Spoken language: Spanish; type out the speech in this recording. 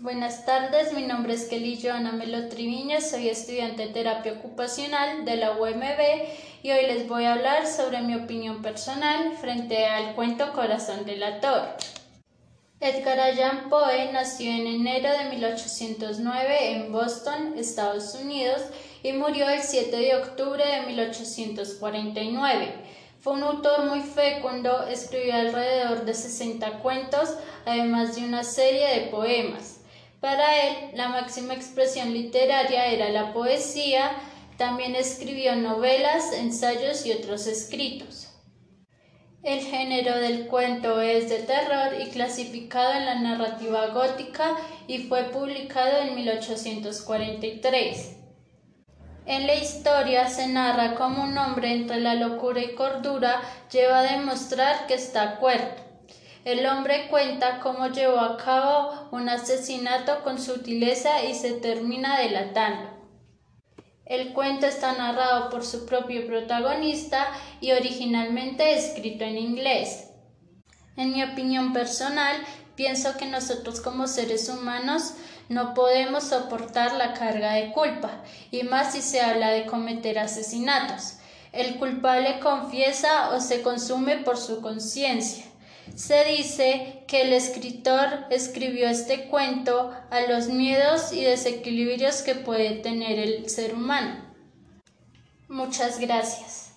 Buenas tardes, mi nombre es Kelly Joana Melo Triviño, soy estudiante de terapia ocupacional de la UMB y hoy les voy a hablar sobre mi opinión personal frente al cuento Corazón delator. Edgar Allan Poe nació en enero de 1809 en Boston, Estados Unidos, y murió el 7 de octubre de 1849. Fue un autor muy fecundo, escribió alrededor de 60 cuentos, además de una serie de poemas. Para él, la máxima expresión literaria era la poesía, también escribió novelas, ensayos y otros escritos. El género del cuento es de terror y clasificado en la narrativa gótica y fue publicado en 1843. En la historia se narra cómo un hombre entre la locura y cordura lleva a demostrar que está cuerdo. El hombre cuenta cómo llevó a cabo un asesinato con sutileza y se termina delatando. El cuento está narrado por su propio protagonista y originalmente escrito en inglés. En mi opinión personal, pienso que nosotros como seres humanos no podemos soportar la carga de culpa, y más si se habla de cometer asesinatos. El culpable confiesa o se consume por su conciencia. Se dice que el escritor escribió este cuento a los miedos y desequilibrios que puede tener el ser humano. Muchas gracias.